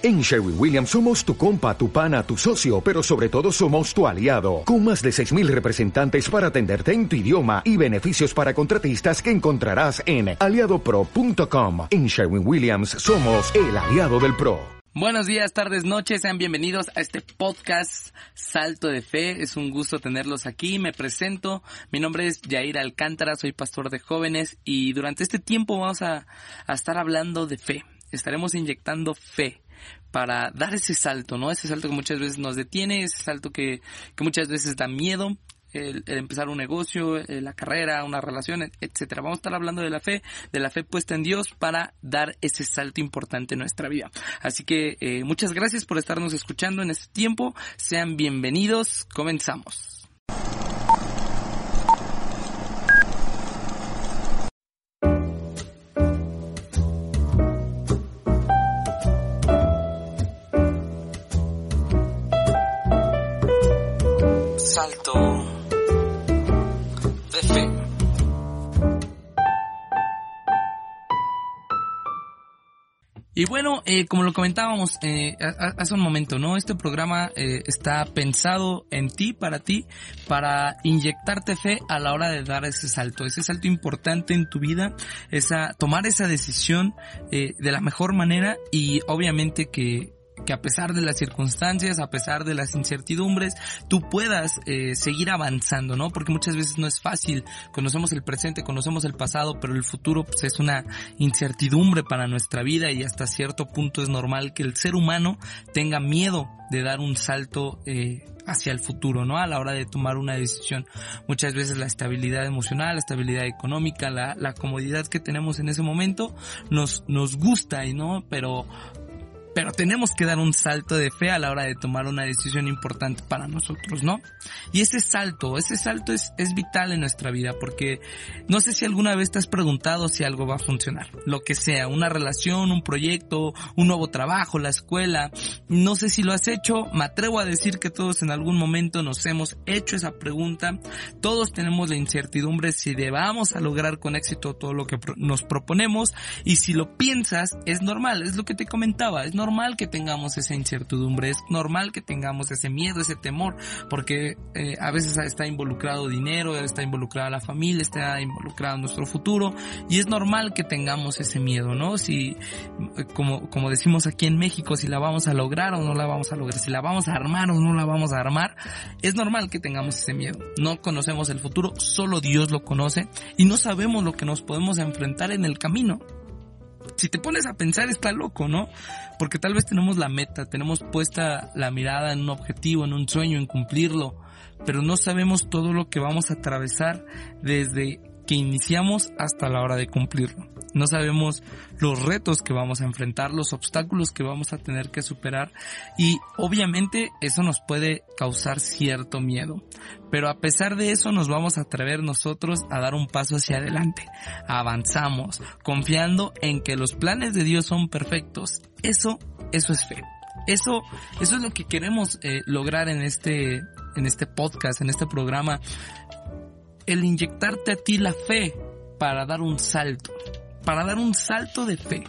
En Sherwin Williams somos tu compa, tu pana, tu socio, pero sobre todo somos tu aliado, con más de 6.000 representantes para atenderte en tu idioma y beneficios para contratistas que encontrarás en aliadopro.com. En Sherwin Williams somos el aliado del PRO. Buenos días, tardes, noches, sean bienvenidos a este podcast Salto de Fe. Es un gusto tenerlos aquí. Me presento. Mi nombre es Jair Alcántara, soy pastor de jóvenes y durante este tiempo vamos a, a estar hablando de fe. Estaremos inyectando fe para dar ese salto, ¿no? Ese salto que muchas veces nos detiene, ese salto que, que muchas veces da miedo, el, el, empezar un negocio, eh, la carrera, una relación, etcétera. Vamos a estar hablando de la fe, de la fe puesta en Dios para dar ese salto importante en nuestra vida. Así que eh, muchas gracias por estarnos escuchando en este tiempo. Sean bienvenidos. Comenzamos. Y bueno, eh, como lo comentábamos eh, hace un momento, ¿no? Este programa eh, está pensado en ti, para ti, para inyectarte fe a la hora de dar ese salto, ese salto importante en tu vida, esa, tomar esa decisión de la mejor manera y obviamente que que a pesar de las circunstancias, a pesar de las incertidumbres, tú puedas eh, seguir avanzando, ¿no? Porque muchas veces no es fácil. Conocemos el presente, conocemos el pasado, pero el futuro pues, es una incertidumbre para nuestra vida y hasta cierto punto es normal que el ser humano tenga miedo de dar un salto eh, hacia el futuro, ¿no? A la hora de tomar una decisión. Muchas veces la estabilidad emocional, la estabilidad económica, la, la comodidad que tenemos en ese momento nos, nos gusta, ¿no? Pero pero tenemos que dar un salto de fe a la hora de tomar una decisión importante para nosotros, ¿no? Y ese salto, ese salto es, es vital en nuestra vida porque no sé si alguna vez te has preguntado si algo va a funcionar, lo que sea, una relación, un proyecto, un nuevo trabajo, la escuela, no sé si lo has hecho, me atrevo a decir que todos en algún momento nos hemos hecho esa pregunta, todos tenemos la incertidumbre si debamos a lograr con éxito todo lo que nos proponemos. Y si lo piensas es normal, es lo que te comentaba, normal que tengamos esa incertidumbre, es normal que tengamos ese miedo, ese temor, porque eh, a veces está involucrado dinero, está involucrada la familia, está involucrado nuestro futuro y es normal que tengamos ese miedo, ¿no? Si, como, como decimos aquí en México, si la vamos a lograr o no la vamos a lograr, si la vamos a armar o no la vamos a armar, es normal que tengamos ese miedo. No conocemos el futuro, solo Dios lo conoce y no sabemos lo que nos podemos enfrentar en el camino si te pones a pensar está loco, ¿no? Porque tal vez tenemos la meta, tenemos puesta la mirada en un objetivo, en un sueño, en cumplirlo, pero no sabemos todo lo que vamos a atravesar desde que iniciamos hasta la hora de cumplirlo. No sabemos los retos que vamos a enfrentar, los obstáculos que vamos a tener que superar y obviamente eso nos puede causar cierto miedo. Pero a pesar de eso nos vamos a atrever nosotros a dar un paso hacia adelante. Avanzamos, confiando en que los planes de Dios son perfectos. Eso, eso es fe. Eso, eso es lo que queremos eh, lograr en este, en este podcast, en este programa el inyectarte a ti la fe para dar un salto, para dar un salto de fe,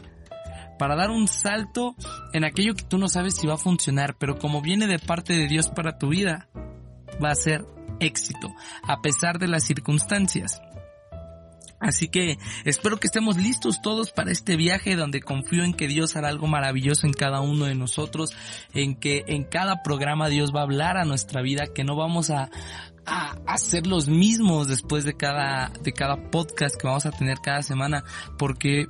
para dar un salto en aquello que tú no sabes si va a funcionar, pero como viene de parte de Dios para tu vida, va a ser éxito, a pesar de las circunstancias. Así que espero que estemos listos todos para este viaje donde confío en que Dios hará algo maravilloso en cada uno de nosotros, en que en cada programa Dios va a hablar a nuestra vida, que no vamos a, a hacer los mismos después de cada, de cada podcast que vamos a tener cada semana, porque,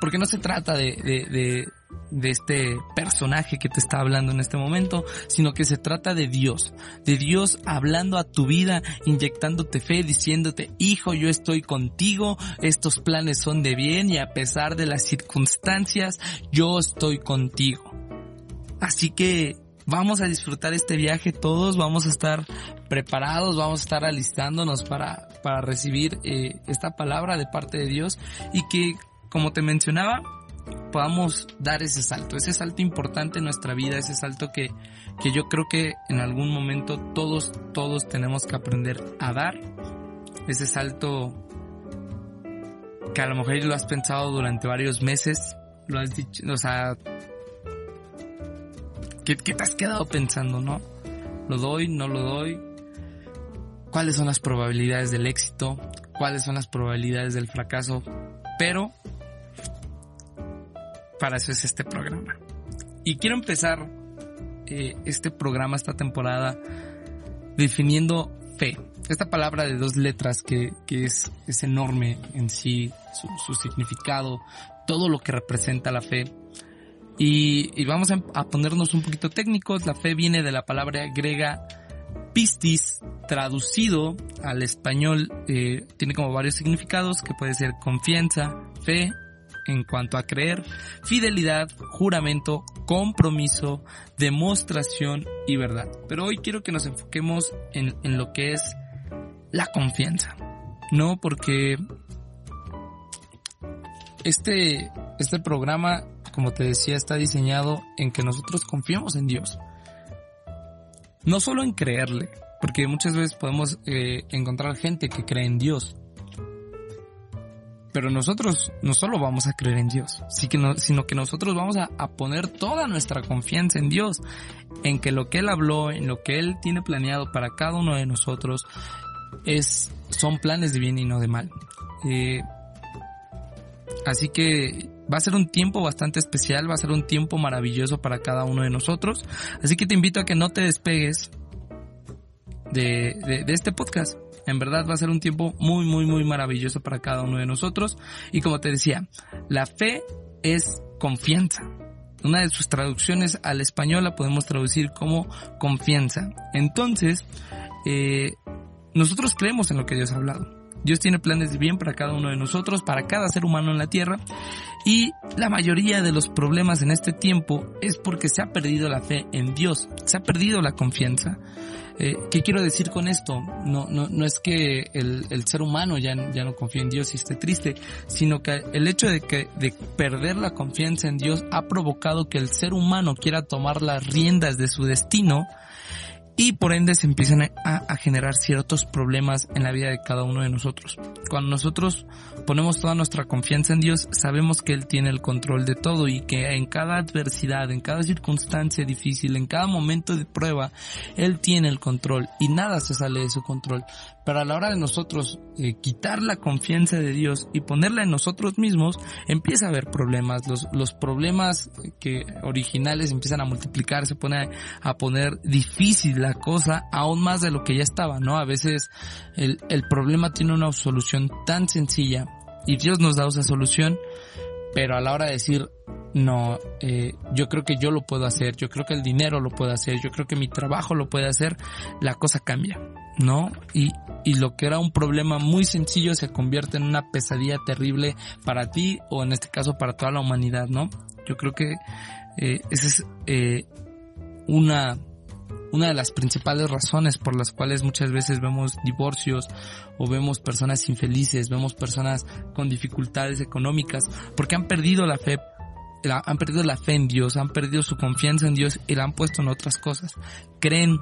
porque no se trata de, de, de, de este personaje que te está hablando en este momento, sino que se trata de Dios, de Dios hablando a tu vida, inyectándote fe, diciéndote, hijo, yo estoy contigo, estos planes son de bien y a pesar de las circunstancias, yo estoy contigo. Así que vamos a disfrutar este viaje todos, vamos a estar preparados, vamos a estar alistándonos para, para recibir eh, esta palabra de parte de Dios y que, como te mencionaba, podamos dar ese salto, ese salto importante en nuestra vida, ese salto que, que yo creo que en algún momento todos, todos tenemos que aprender a dar, ese salto que a lo mejor lo has pensado durante varios meses, lo has dicho, o sea, ¿Qué, ¿Qué te has quedado pensando, no? ¿Lo doy? ¿No lo doy? ¿Cuáles son las probabilidades del éxito? ¿Cuáles son las probabilidades del fracaso? Pero para eso es este programa. Y quiero empezar eh, este programa, esta temporada, definiendo fe. Esta palabra de dos letras que, que es, es enorme en sí, su, su significado, todo lo que representa la fe. Y, vamos a, ponernos un poquito técnicos. La fe viene de la palabra griega pistis, traducido al español, eh, tiene como varios significados que puede ser confianza, fe, en cuanto a creer, fidelidad, juramento, compromiso, demostración y verdad. Pero hoy quiero que nos enfoquemos en, en lo que es la confianza. No porque este, este programa como te decía, está diseñado en que nosotros confiemos en Dios. No solo en creerle, porque muchas veces podemos eh, encontrar gente que cree en Dios. Pero nosotros no solo vamos a creer en Dios, sino que nosotros vamos a, poner toda nuestra confianza en Dios, en que lo que Él habló, en lo que Él tiene planeado para cada uno de nosotros, es, son planes de bien y no de mal. Eh, así que Va a ser un tiempo bastante especial, va a ser un tiempo maravilloso para cada uno de nosotros. Así que te invito a que no te despegues de, de, este podcast. En verdad va a ser un tiempo muy, muy, muy maravilloso para cada uno de nosotros. Y como te decía, la fe es confianza. Una de sus traducciones al español la podemos traducir como confianza. Entonces, eh, nosotros creemos en lo que Dios ha hablado. Dios tiene planes de bien para cada uno de nosotros, para cada ser humano en la tierra. Y la mayoría de los problemas en este tiempo es porque se ha perdido la fe en Dios, se ha perdido la confianza. Eh, ¿Qué quiero decir con esto? No, no, no es que el, el, ser humano ya, ya no confíe en Dios y esté triste, sino que el hecho de que de perder la confianza en Dios ha provocado que el ser humano quiera tomar las riendas de su destino y por ende se empiezan a, generar ciertos problemas en la vida de cada uno de nosotros. Cuando nosotros ponemos toda nuestra confianza en Dios, sabemos que Él tiene el control de todo y que en cada adversidad, en cada circunstancia difícil, en cada momento de prueba, Él tiene el control y nada se sale de su control. Pero a la hora de nosotros eh, quitar la confianza de Dios y ponerla en nosotros mismos, empieza a haber problemas. Los, los problemas que originales empiezan a multiplicar, se pone a, poner difícil la cosa aún más de lo que ya estaba, ¿no? A veces el, el problema tiene una solución tan sencilla y Dios nos da esa solución, pero a la hora de decir, no, eh, yo creo que yo lo puedo hacer, yo creo que el dinero lo puede hacer, yo creo que mi trabajo lo puede hacer, la cosa cambia, ¿no? Y, y lo que era un problema muy sencillo se convierte en una pesadilla terrible para ti o en este caso para toda la humanidad, ¿no? Yo creo que eh, es eh, una una de las principales razones por las cuales muchas veces vemos divorcios o vemos personas infelices, vemos personas con dificultades económicas, porque han perdido la fe han perdido la fe en Dios, han perdido su confianza en Dios y la han puesto en otras cosas. Creen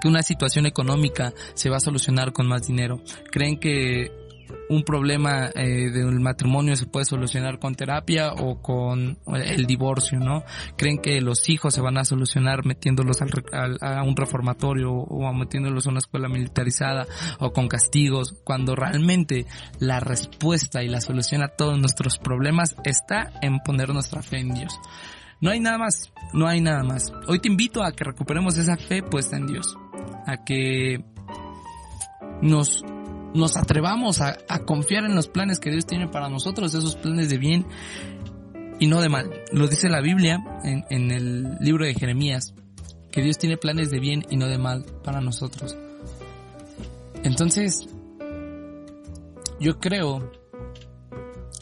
que una situación económica se va a solucionar con más dinero. Creen que un problema eh, del matrimonio se puede solucionar con terapia o con el divorcio, ¿no? Creen que los hijos se van a solucionar metiéndolos al, a un reformatorio o metiéndolos a una escuela militarizada o con castigos, cuando realmente la respuesta y la solución a todos nuestros problemas está en poner nuestra fe en Dios. No hay nada más, no hay nada más. Hoy te invito a que recuperemos esa fe puesta en Dios, a que nos nos atrevamos a, confiar en los planes que Dios tiene para nosotros, esos planes de bien y no de mal. Lo dice la Biblia en, en el libro de Jeremías, que Dios tiene planes de bien y no de mal para nosotros. Entonces, yo creo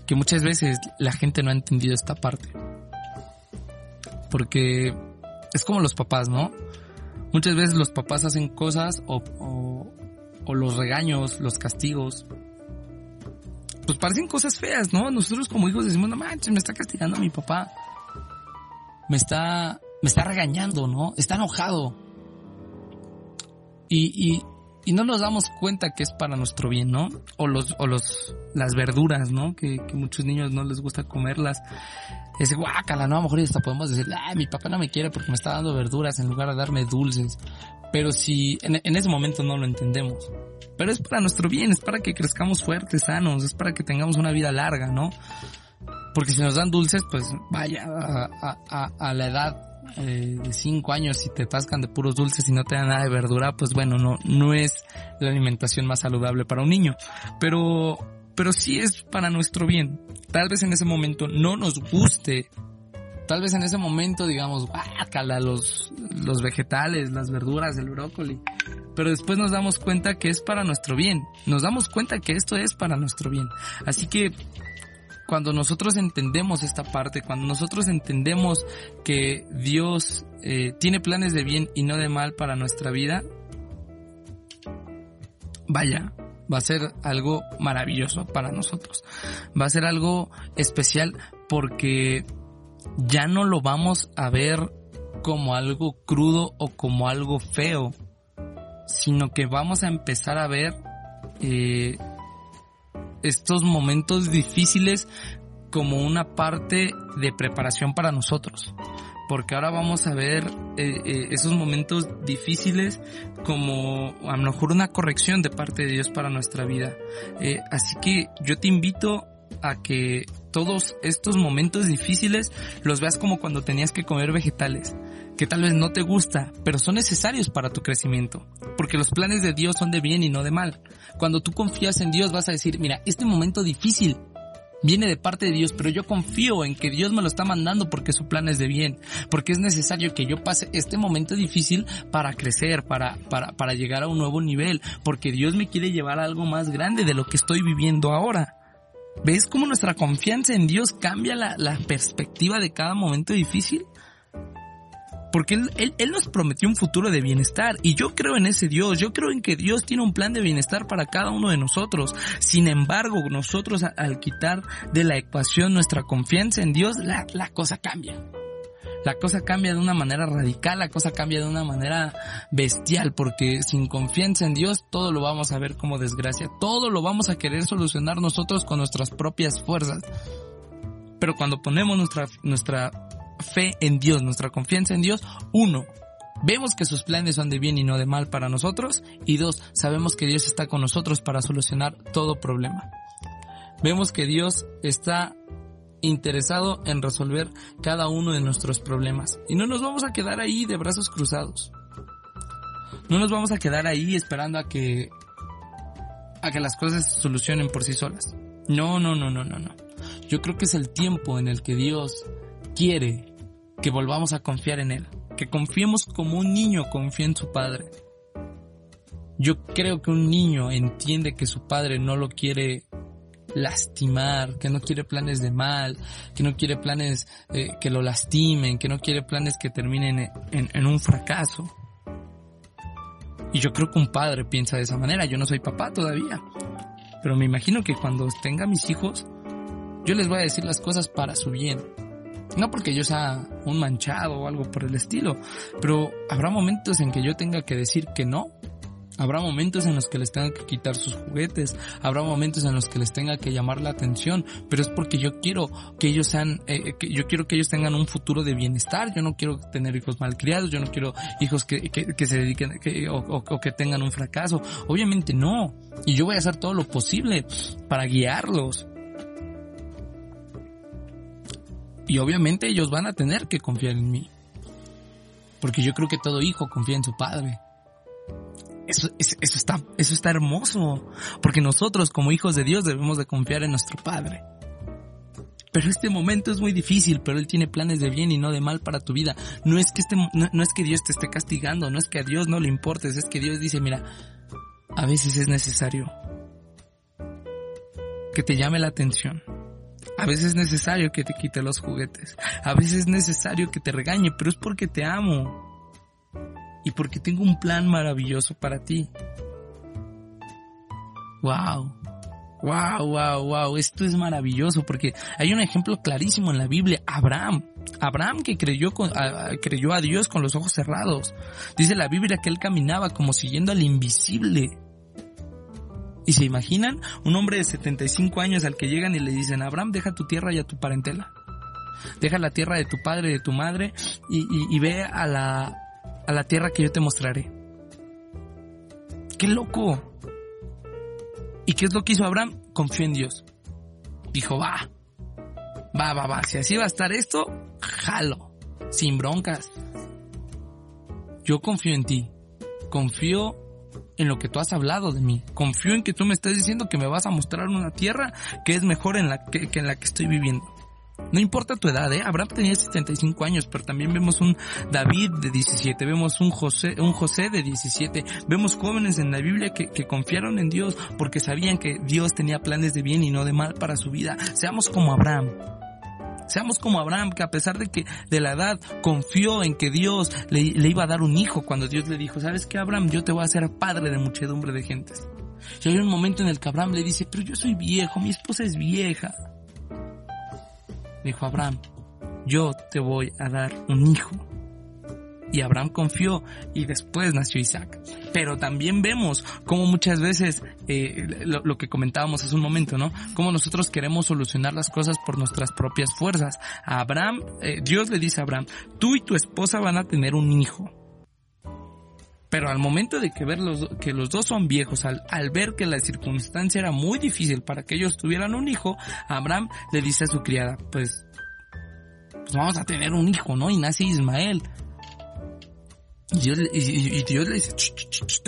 que muchas veces la gente no ha entendido esta parte. Porque es como los papás, ¿no? Muchas veces los papás hacen cosas o, o los regaños, los castigos, pues parecen cosas feas, ¿no? Nosotros como hijos decimos, no manches, me está castigando mi papá. Me está, me está regañando, ¿no? Está enojado. Y, y, no nos damos cuenta que es para nuestro bien, ¿no? O los, o los, las verduras, ¿no? Que, que muchos niños no les gusta comerlas. Es guácala, ¿no? A lo mejor hasta podemos decir, ah, mi papá no me quiere porque me está dando verduras en lugar de darme dulces. Pero si en, ese momento no lo entendemos. Pero es para nuestro bien, es para que crezcamos fuertes, sanos, es para que tengamos una vida larga, ¿no? Porque si nos dan dulces, pues vaya, a, la edad eh, de 5 años y te atascan de puros dulces y no te dan nada de verdura, pues bueno, no, no es la alimentación más saludable para un niño. Pero, pero sí es para nuestro bien. Tal vez en ese momento no nos guste. Tal vez en ese momento digamos, guácala los, los vegetales, las verduras, el brócoli. Pero después nos damos cuenta que es para nuestro bien. Nos damos cuenta que esto es para nuestro bien. Así que cuando nosotros entendemos esta parte, cuando nosotros entendemos que Dios eh, tiene planes de bien y no de mal para nuestra vida, vaya, va a ser algo maravilloso para nosotros. Va a ser algo especial porque ya no lo vamos a ver como algo crudo o como algo feo, sino que vamos a empezar a ver eh, estos momentos difíciles como una parte de preparación para nosotros. Porque ahora vamos a ver eh, eh, esos momentos difíciles como a lo mejor una corrección de parte de Dios para nuestra vida. Así que yo te invito a que todos estos momentos difíciles los veas como cuando tenías que comer vegetales que tal vez no te gusta, pero son necesarios para tu crecimiento, porque los planes de Dios son de bien y no de mal. Cuando tú confías en Dios vas a decir, mira, este momento difícil viene de parte de Dios, pero yo confío en que Dios me lo está mandando porque su plan es de bien, porque es necesario que yo pase este momento difícil para crecer, para, para, para llegar a un nuevo nivel, porque Dios me quiere llevar a algo más grande de lo que estoy viviendo ahora. ¿Ves cómo nuestra confianza en Dios cambia la, la perspectiva de cada momento difícil? Porque él, él, nos prometió un futuro de bienestar y yo creo en ese Dios, yo creo en que Dios tiene un plan de bienestar para cada uno de nosotros. Sin embargo, nosotros al quitar de la ecuación nuestra confianza en Dios, la, la cosa cambia. La cosa cambia de una manera radical, la cosa cambia de una manera bestial, porque sin confianza en Dios todo lo vamos a ver como desgracia, todo lo vamos a querer solucionar nosotros con nuestras propias fuerzas. Pero cuando ponemos nuestra, nuestra fe en Dios, nuestra confianza en Dios, uno, vemos que sus planes son de bien y no de mal para nosotros, y dos, sabemos que Dios está con nosotros para solucionar todo problema. Vemos que Dios está interesado en resolver cada uno de nuestros problemas y no nos vamos a quedar ahí de brazos cruzados. No nos vamos a quedar ahí esperando a que a que las cosas se solucionen por sí solas. No, no, no, no, no, no. Yo creo que es el tiempo en el que Dios quiere que volvamos a confiar en Él, que confiemos como un niño confía en su padre. Yo creo que un niño entiende que su padre no lo quiere lastimar, que no quiere planes de mal, que no quiere planes eh, que lo lastimen, que no quiere planes que terminen en, un fracaso. Y yo creo que un padre piensa de esa manera. Yo no soy papá todavía. Pero me imagino que cuando tenga mis hijos, yo les voy a decir las cosas para su bien no porque yo sea un manchado o algo por el estilo, pero habrá momentos en que yo tenga que decir que no. Habrá momentos en los que les tenga que quitar sus juguetes, habrá momentos en los que les tenga que llamar la atención, pero es porque yo quiero que ellos sean, eh, que yo quiero que ellos tengan un futuro de bienestar, yo no quiero tener hijos malcriados, yo no quiero hijos que, que, se dediquen o, o que tengan un fracaso, obviamente no, y yo voy a hacer todo lo posible para guiarlos, Y obviamente ellos van a tener que confiar en mí. Porque yo creo que todo hijo confía en su padre. Eso, eso, está, eso está hermoso. Porque nosotros como hijos de Dios debemos de confiar en nuestro Padre. Pero este momento es muy difícil, pero Él tiene planes de bien y no de mal para tu vida. No es que este, no es que Dios te esté castigando, no es que a Dios no le importes, es que Dios dice, mira, a veces es necesario que te llame la atención a veces es necesario que te quite los juguetes. A veces es necesario que te regañe, pero es porque te amo. Y porque tengo un plan maravilloso para ti. Wow. Wow, wow, wow. Esto es maravilloso porque hay un ejemplo clarísimo en la Biblia. Abraham. Abraham que creyó, a, creyó a Dios con los ojos cerrados. Dice la Biblia que él caminaba como siguiendo al invisible. ¿Y se imaginan? Un hombre de 75 años al que llegan y le dicen, Abraham, deja tu tierra y a tu parentela. Deja la tierra de tu padre y de tu madre y, y ve a la, a la tierra que yo te mostraré. ¡Qué loco! ¿Y qué es lo que hizo Abraham? Confió en Dios. Dijo, va, va, va, va, si así va a estar esto, jalo, sin broncas. Yo confío en ti, confío en lo que tú has hablado de mí, confío en que tú me estás diciendo que me vas a mostrar una tierra que es mejor en la que, que en la que estoy viviendo. No importa tu edad, ¿eh? Abraham tenía 75 años, pero también vemos un David de 17, vemos un José, un José de 17, vemos jóvenes en la Biblia que, confiaron en Dios porque sabían que Dios tenía planes de bien y no de mal para su vida. Seamos como Abraham. Seamos como Abraham, que a pesar de que de la edad confió en que Dios le, le, iba a dar un hijo cuando Dios le dijo, ¿sabes qué, Abraham? Yo te voy a hacer padre de muchedumbre de gentes. Y hay un momento en el que Abraham le dice, pero yo soy viejo, mi esposa es vieja dijo Abraham, yo te voy a dar un hijo. Y Abraham confió y después nació Isaac. Pero también vemos como muchas veces, eh, lo, que comentábamos hace un momento, ¿no? Como nosotros queremos solucionar las cosas por nuestras propias fuerzas. A Abraham, eh, Dios le dice a Abraham, tú y tu esposa van a tener un hijo. Pero al momento de que ver los, que los dos son viejos, al, al, ver que la circunstancia era muy difícil para que ellos tuvieran un hijo, Abraham le dice a su criada, pues, pues vamos a tener un hijo, ¿no? Y nace Ismael. Y Dios, y, Dios le dice,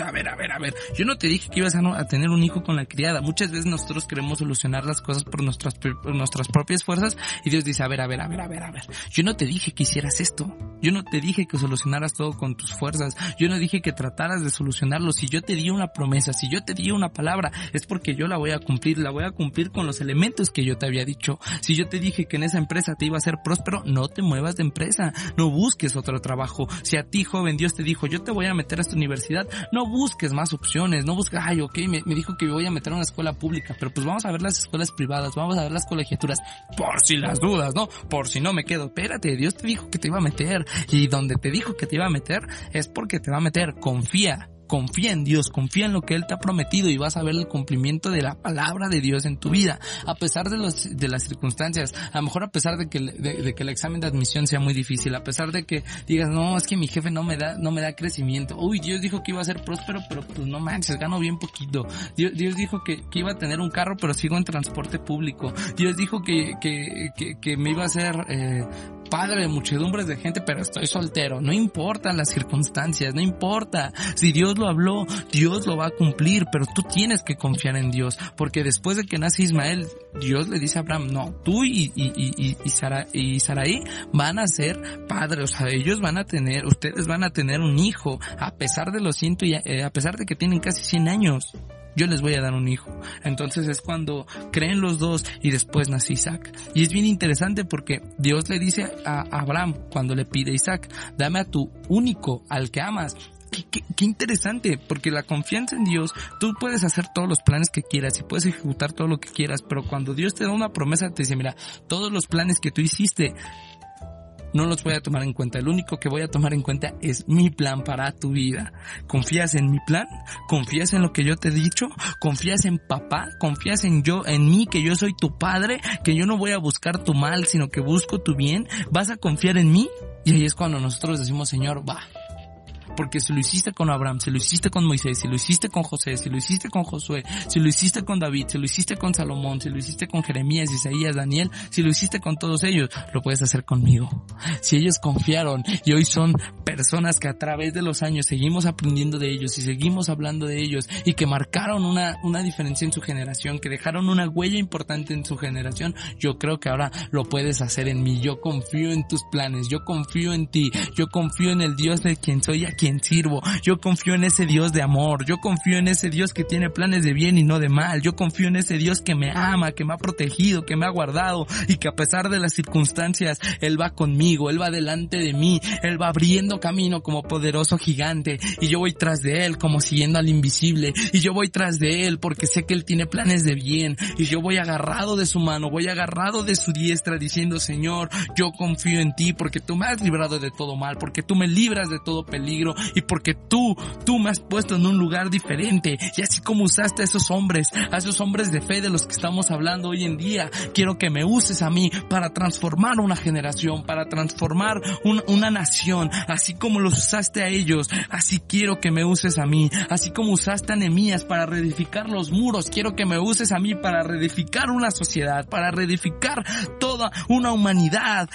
a ver, a ver, a ver, yo no te dije que ibas a, tener un hijo con la criada. Muchas veces nosotros queremos solucionar las cosas por nuestras, por nuestras propias fuerzas y Dios dice, a ver, a ver, a ver, a ver, a ver, yo no te dije que hicieras esto. Yo no te dije que solucionaras todo con tus fuerzas. Yo no dije que trataras de solucionarlo. Si yo te di una promesa, si yo te di una palabra, es porque yo la voy a cumplir. La voy a cumplir con los elementos que yo te había dicho. Si yo te dije que en esa empresa te iba a ser próspero, no te muevas de empresa. No busques otro trabajo. Si a ti, joven, Dios te dijo, yo te voy a meter a esta universidad, no busques más opciones, no busques, ay, ok, me, dijo que me voy a meter a una escuela pública, pero pues vamos a ver las escuelas privadas, vamos a ver las colegiaturas, por si las dudas, ¿no? Por si no me quedo, espérate, Dios te dijo que te iba a meter, y donde te dijo que te iba a meter, es porque te va a meter, confía, confía en Dios, confía en lo que Él te ha prometido y vas a ver el cumplimiento de la palabra de Dios en tu vida, a pesar de los, de las circunstancias, a lo mejor a pesar de que, de, que el examen de admisión sea muy difícil, a pesar de que digas, no, es que mi jefe no me da, no me da crecimiento, uy, Dios dijo que iba a ser próspero, pero pues no manches, gano bien poquito, Dios, Dios dijo que, que, iba a tener un carro, pero sigo en transporte público, Dios dijo que, que, que, me iba a hacer, eh, padre de muchedumbres de gente, pero estoy soltero. No importan las circunstancias, no importa. Si Dios lo habló, Dios lo va a cumplir, pero tú tienes que confiar en Dios, porque después de que nace Ismael, Dios le dice a Abraham, no, tú y, y, y, y, Sara, y Saraí van a ser padres, o sea, ellos van a tener, ustedes van a tener un hijo, a pesar de los ciento y, eh, a pesar de que tienen casi 100 años yo les voy a dar un hijo. Entonces es cuando creen los dos y después nace Isaac. Y es bien interesante porque Dios le dice a Abraham cuando le pide Isaac, dame a tu único, al que amas. Qué, interesante, porque la confianza en Dios, tú puedes hacer todos los planes que quieras y puedes ejecutar todo lo que quieras, pero cuando Dios te da una promesa, te dice, mira, todos los planes que tú hiciste, no los voy a tomar en cuenta. El único que voy a tomar en cuenta es mi plan para tu vida. ¿Confías en mi plan? ¿Confías en lo que yo te he dicho? ¿Confías en papá? ¿Confías en yo, en mí, que yo soy tu padre? ¿Que yo no voy a buscar tu mal, sino que busco tu bien? ¿Vas a confiar en mí? Y ahí es cuando nosotros decimos, Señor, va, porque si lo hiciste con Abraham, si lo hiciste con Moisés, si lo hiciste con José, si lo hiciste con Josué, si lo hiciste con David, si lo hiciste con Salomón, si lo hiciste con Jeremías, Isaías, Daniel, si lo hiciste con todos ellos, lo puedes hacer conmigo. Si ellos confiaron y hoy son personas que a través de los años seguimos aprendiendo de ellos y seguimos hablando de ellos y que marcaron una, una diferencia en su generación, que dejaron una huella importante en su generación, yo creo que ahora lo puedes hacer en mí. Yo confío en tus planes, yo confío en ti, yo confío en el Dios de quien soy, quien sirvo. Yo confío en ese Dios de amor. Yo confío en ese Dios que tiene planes de bien y no de mal. Yo confío en ese Dios que me ama, que me ha protegido, que me ha guardado y que a pesar de las circunstancias, Él va conmigo, Él va delante de mí, Él va abriendo camino como poderoso gigante y yo voy tras de Él como siguiendo al invisible y yo voy tras de Él porque sé que Él tiene planes de bien y yo voy agarrado de su mano, voy agarrado de su diestra diciendo Señor, yo confío en ti porque tú me has librado de todo mal, porque tú me libras de todo peligro y porque tú, tú me has puesto en un lugar diferente. Y así como usaste a esos hombres, a esos hombres de fe de los que estamos hablando hoy en día, quiero que me uses a mí para transformar una generación, para transformar una nación, así como los usaste a ellos, así quiero que me uses a mí, así como usaste a Nemías para reedificar los muros, quiero que me uses a mí para reedificar una sociedad, para reedificar toda una humanidad,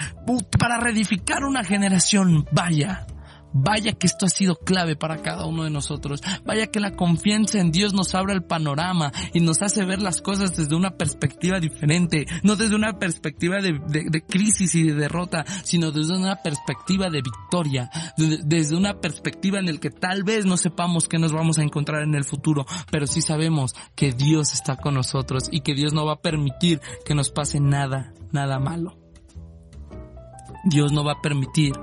para reedificar una generación. Vaya, Vaya que esto ha sido clave para cada uno de nosotros. Vaya que la confianza en Dios nos abre el panorama y nos hace ver las cosas desde una perspectiva diferente. No desde una perspectiva de, crisis y de derrota, sino desde una perspectiva de victoria. Desde una perspectiva en el que tal vez no sepamos qué nos vamos a encontrar en el futuro, pero sí sabemos que Dios está con nosotros y que Dios no va a permitir que nos pase nada, nada malo. Dios no va a permitir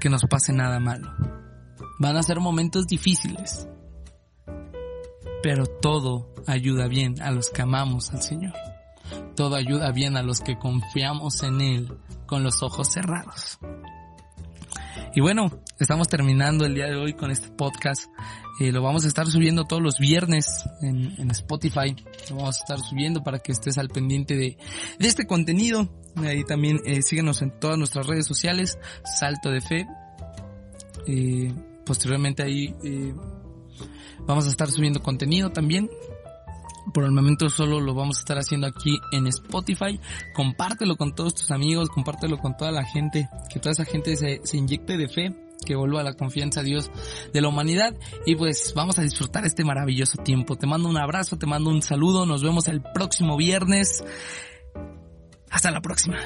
que nos pase nada malo. Van a ser momentos difíciles, pero todo ayuda bien a los que amamos al Señor. Todo ayuda bien a los que confiamos en Él con los ojos cerrados. Y bueno, estamos terminando el día de hoy con este podcast. Eh, lo vamos a estar subiendo todos los viernes en, Spotify. Lo vamos a estar subiendo para que estés al pendiente de, de este contenido. Ahí también eh, síguenos en todas nuestras redes sociales, Salto de Fe. Eh, posteriormente ahí eh, vamos a estar subiendo contenido también. Por el momento solo lo vamos a estar haciendo aquí en Spotify. Compártelo con todos tus amigos, compártelo con toda la gente, que toda esa gente se, se inyecte de fe, que vuelva la confianza a Dios de la humanidad y pues vamos a disfrutar este maravilloso tiempo. Te mando un abrazo, te mando un saludo, nos vemos el próximo viernes. Hasta la próxima.